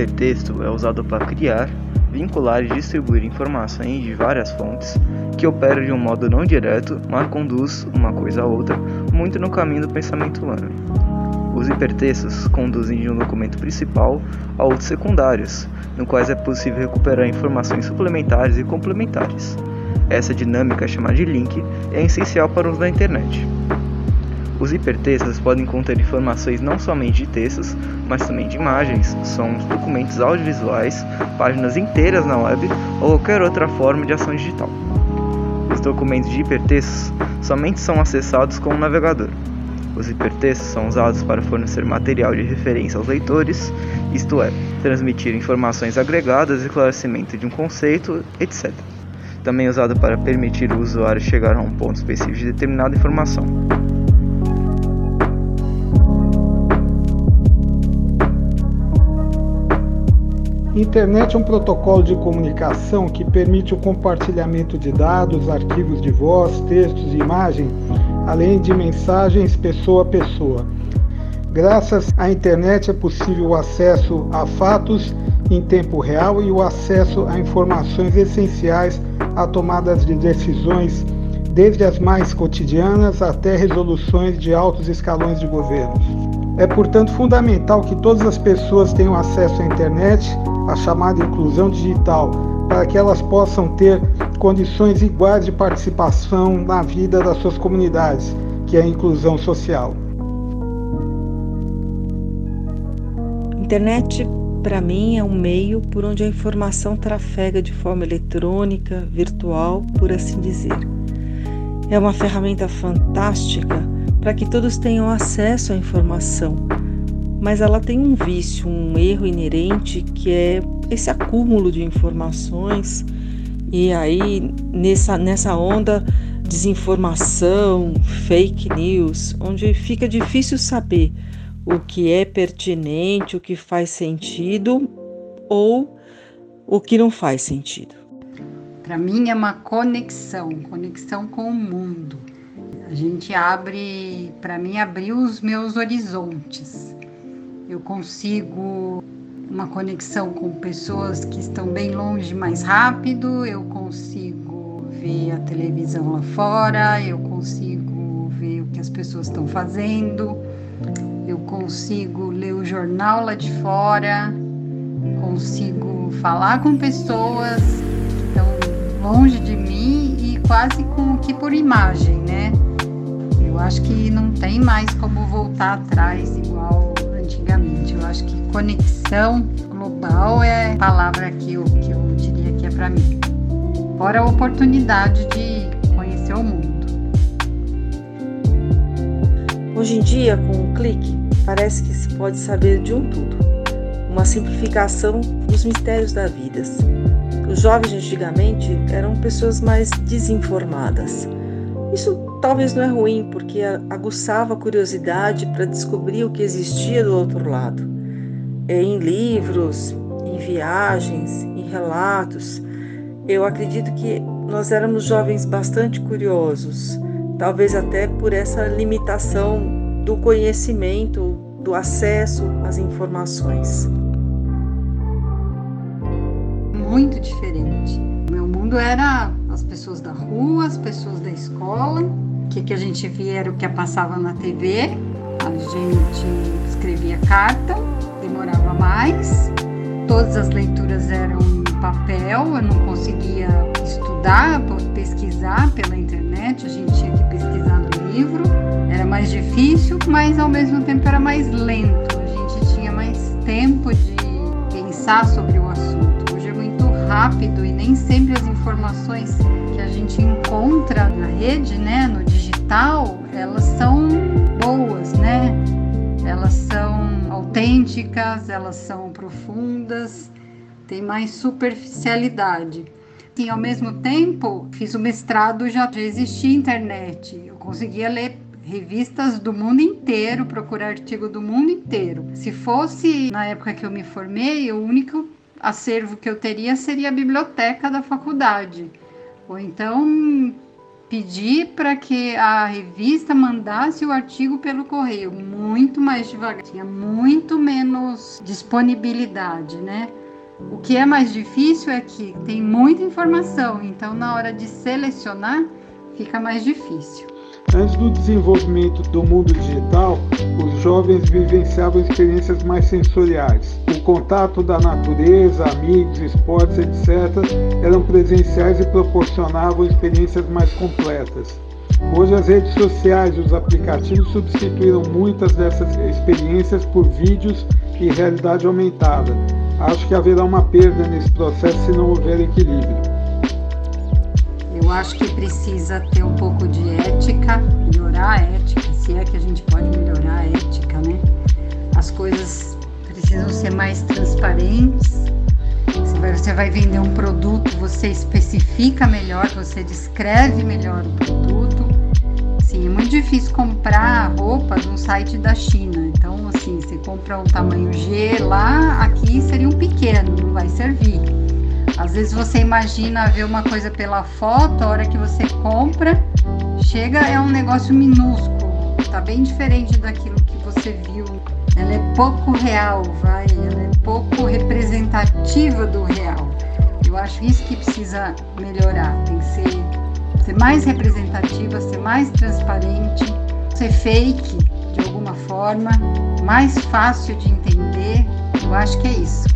hipertexto é usado para criar, vincular e distribuir informações de várias fontes que opera de um modo não direto, mas conduz uma coisa a outra muito no caminho do pensamento humano. Os hipertextos conduzem de um documento principal a outros secundários, no quais é possível recuperar informações suplementares e complementares. Essa dinâmica chamada de link é essencial para o uso da internet. Os hipertextos podem conter informações não somente de textos, mas também de imagens, sons, documentos audiovisuais, páginas inteiras na web ou qualquer outra forma de ação digital. Os documentos de hipertextos somente são acessados com o navegador. Os hipertextos são usados para fornecer material de referência aos leitores, isto é, transmitir informações agregadas, esclarecimento de um conceito, etc. Também é usado para permitir o usuário chegar a um ponto específico de determinada informação. Internet é um protocolo de comunicação que permite o compartilhamento de dados, arquivos de voz, textos e imagem, além de mensagens pessoa a pessoa. Graças à internet é possível o acesso a fatos em tempo real e o acesso a informações essenciais a tomadas de decisões, desde as mais cotidianas até resoluções de altos escalões de governos. É, portanto, fundamental que todas as pessoas tenham acesso à internet a chamada inclusão digital, para que elas possam ter condições iguais de participação na vida das suas comunidades, que é a inclusão social. Internet, para mim, é um meio por onde a informação trafega de forma eletrônica, virtual, por assim dizer. É uma ferramenta fantástica para que todos tenham acesso à informação mas ela tem um vício, um erro inerente que é esse acúmulo de informações e aí nessa, nessa onda desinformação, fake news, onde fica difícil saber o que é pertinente, o que faz sentido ou o que não faz sentido. Para mim é uma conexão, conexão com o mundo. A gente abre, para mim, abriu os meus horizontes eu consigo uma conexão com pessoas que estão bem longe mais rápido, eu consigo ver a televisão lá fora, eu consigo ver o que as pessoas estão fazendo, eu consigo ler o jornal lá de fora, consigo falar com pessoas que estão longe de mim e quase com que por imagem, né? Eu acho que não tem mais como voltar atrás igual antigamente. Eu acho que conexão global é a palavra que eu, que eu diria que é para mim. Fora a oportunidade de conhecer o mundo. Hoje em dia, com um clique, parece que se pode saber de um tudo. Uma simplificação dos mistérios da vida. Os jovens antigamente eram pessoas mais desinformadas. Isso talvez não é ruim, porque aguçava a curiosidade para descobrir o que existia do outro lado. É, em livros, em viagens, em relatos, eu acredito que nós éramos jovens bastante curiosos, talvez até por essa limitação do conhecimento, do acesso às informações. Muito diferente. Meu mundo era as pessoas da rua, as pessoas da escola, que, que a gente via era o que passava na TV. A gente escrevia carta, demorava mais. Todas as leituras eram em papel, eu não conseguia estudar, pesquisar pela internet, a gente tinha que pesquisar no livro. Era mais difícil, mas ao mesmo tempo era mais lento. A gente tinha mais tempo de pensar sobre o assunto. Hoje é muito rápido e nem sempre as informações que a gente encontra na rede, né, no digital, elas são boas, né? Elas são autênticas, elas são profundas, tem mais superficialidade. E ao mesmo tempo, fiz o mestrado, já, já existia internet. Eu conseguia ler revistas do mundo inteiro, procurar artigo do mundo inteiro. Se fosse na época que eu me formei, o único acervo que eu teria seria a biblioteca da faculdade. Ou então pedir para que a revista mandasse o artigo pelo correio muito mais devagar, tinha muito menos disponibilidade, né? O que é mais difícil é que tem muita informação, então na hora de selecionar fica mais difícil. Antes do desenvolvimento do mundo digital, os jovens vivenciavam experiências mais sensoriais. O contato da natureza, amigos, esportes, etc., eram presenciais e proporcionavam experiências mais completas. Hoje, as redes sociais e os aplicativos substituíram muitas dessas experiências por vídeos e realidade aumentada. Acho que haverá uma perda nesse processo se não houver equilíbrio. Eu acho que precisa ter um pouco de ética, melhorar a ética, se é que a gente pode melhorar a ética, né? As coisas precisam ser mais transparentes. Você vai vender um produto, você especifica melhor, você descreve melhor o produto. Sim, é muito difícil comprar roupa num site da China. Então, assim, você compra um tamanho G lá, aqui seria um pequeno, não vai servir. Às vezes você imagina ver uma coisa pela foto, a hora que você compra, chega é um negócio minúsculo, tá bem diferente daquilo que você viu. Ela é pouco real, vai, ela é pouco representativa do real. Eu acho isso que precisa melhorar, tem que ser, ser mais representativa, ser mais transparente, ser fake de alguma forma, mais fácil de entender. Eu acho que é isso.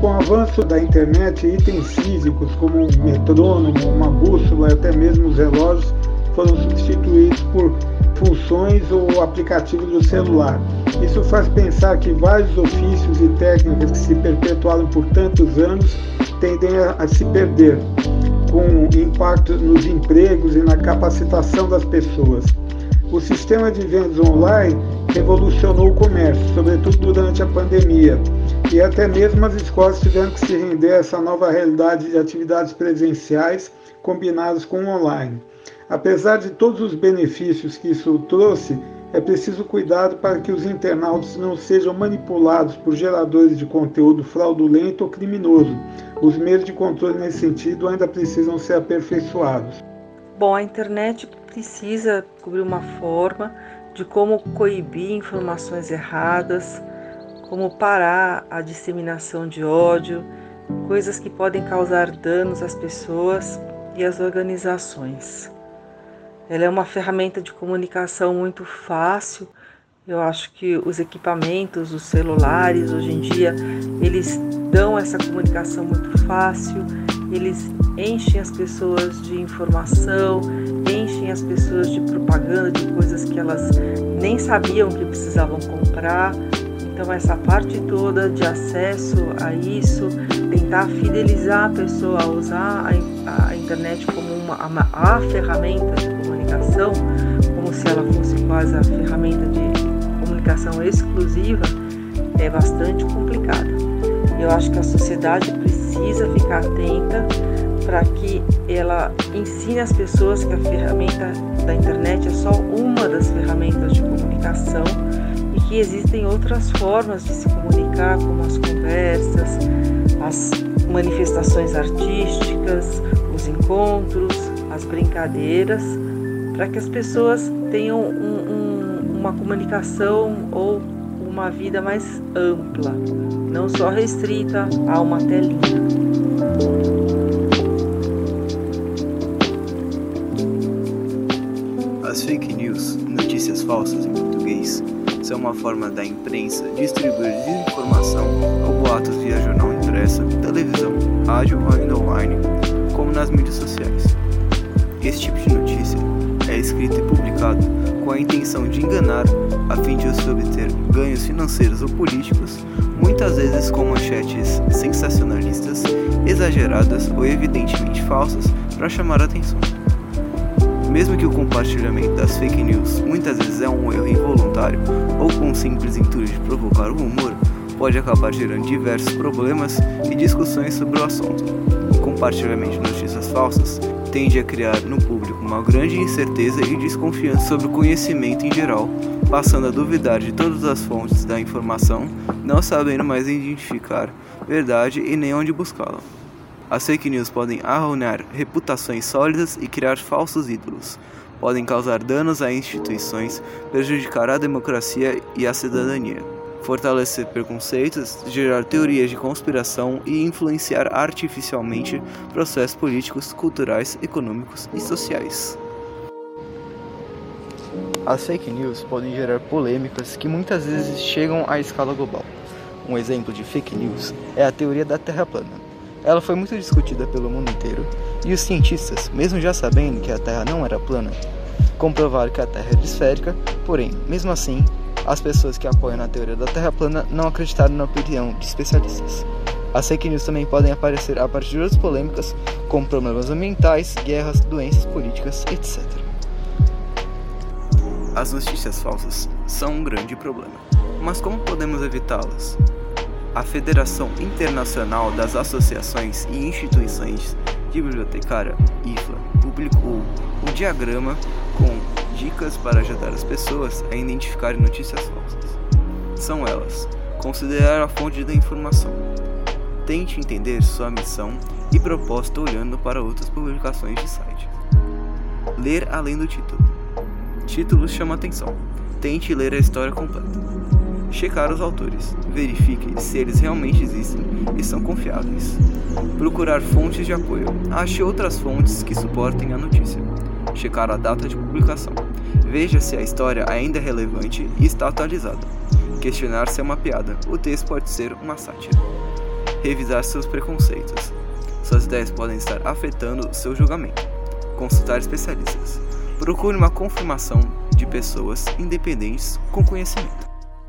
Com o avanço da internet, itens físicos como um metrônomo, uma bússola e até mesmo os relógios foram substituídos por funções ou aplicativos do celular. Isso faz pensar que vários ofícios e técnicas que se perpetuaram por tantos anos tendem a, a se perder, com impacto nos empregos e na capacitação das pessoas. O sistema de vendas online revolucionou o comércio, sobretudo durante a pandemia, e até mesmo as escolas tiveram que se render a essa nova realidade de atividades presenciais combinadas com online. Apesar de todos os benefícios que isso trouxe, é preciso cuidado para que os internautas não sejam manipulados por geradores de conteúdo fraudulento ou criminoso. Os meios de controle nesse sentido ainda precisam ser aperfeiçoados. Bom, a internet precisa cobrir uma forma de como coibir informações erradas, como parar a disseminação de ódio, coisas que podem causar danos às pessoas e às organizações. Ela é uma ferramenta de comunicação muito fácil. Eu acho que os equipamentos, os celulares, hoje em dia, eles dão essa comunicação muito fácil, eles enchem as pessoas de informação, enchem as pessoas de propaganda, de coisas que elas nem sabiam que precisavam comprar. Então, essa parte toda de acesso a isso, tentar fidelizar a pessoa a usar a, a internet como uma, uma, a ferramenta de comunicação, como se ela fosse quase a ferramenta de comunicação exclusiva, é bastante complicado. Eu acho que a sociedade precisa ficar atenta para que ela ensine as pessoas que a ferramenta da internet é só uma das ferramentas de comunicação que existem outras formas de se comunicar, como as conversas, as manifestações artísticas, os encontros, as brincadeiras, para que as pessoas tenham um, um, uma comunicação ou uma vida mais ampla, não só restrita a uma telinha. As fake news, notícias falsas em português, é uma forma da imprensa distribuir desinformação ou boatos via jornal impresso, televisão, rádio ou ainda online, como nas mídias sociais. Esse tipo de notícia é escrito e publicado com a intenção de enganar a fim de se obter ganhos financeiros ou políticos, muitas vezes com manchetes sensacionalistas, exageradas ou evidentemente falsas para chamar a atenção. Mesmo que o compartilhamento das fake news muitas vezes é um erro involuntário ou com o simples intuito de provocar o humor, pode acabar gerando diversos problemas e discussões sobre o assunto. O compartilhamento de notícias falsas tende a criar no público uma grande incerteza e desconfiança sobre o conhecimento em geral, passando a duvidar de todas as fontes da informação, não sabendo mais identificar verdade e nem onde buscá-la. As fake news podem arruinar reputações sólidas e criar falsos ídolos. Podem causar danos a instituições, prejudicar a democracia e a cidadania, fortalecer preconceitos, gerar teorias de conspiração e influenciar artificialmente processos políticos, culturais, econômicos e sociais. As fake news podem gerar polêmicas que muitas vezes chegam à escala global. Um exemplo de fake news é a teoria da Terra plana ela foi muito discutida pelo mundo inteiro, e os cientistas, mesmo já sabendo que a Terra não era plana, comprovaram que a Terra era esférica, porém, mesmo assim, as pessoas que apoiam a teoria da Terra plana não acreditaram na opinião de especialistas. As fake news também podem aparecer a partir de outras polêmicas, como problemas ambientais, guerras, doenças políticas, etc. As notícias falsas são um grande problema, mas como podemos evitá-las? A Federação Internacional das Associações e Instituições de Bibliotecária, IFLA, publicou o diagrama com dicas para ajudar as pessoas a identificarem notícias falsas. São elas: considerar a fonte da informação, tente entender sua missão e propósito olhando para outras publicações de site, ler além do título. Título chama atenção. Tente ler a história completa checar os autores, verifique se eles realmente existem e são confiáveis. Procurar fontes de apoio. Ache outras fontes que suportem a notícia. Checar a data de publicação. Veja se a história ainda é relevante e está atualizada. Questionar se é uma piada. O texto pode ser uma sátira. Revisar seus preconceitos. Suas ideias podem estar afetando seu julgamento. Consultar especialistas. Procure uma confirmação de pessoas independentes com conhecimento.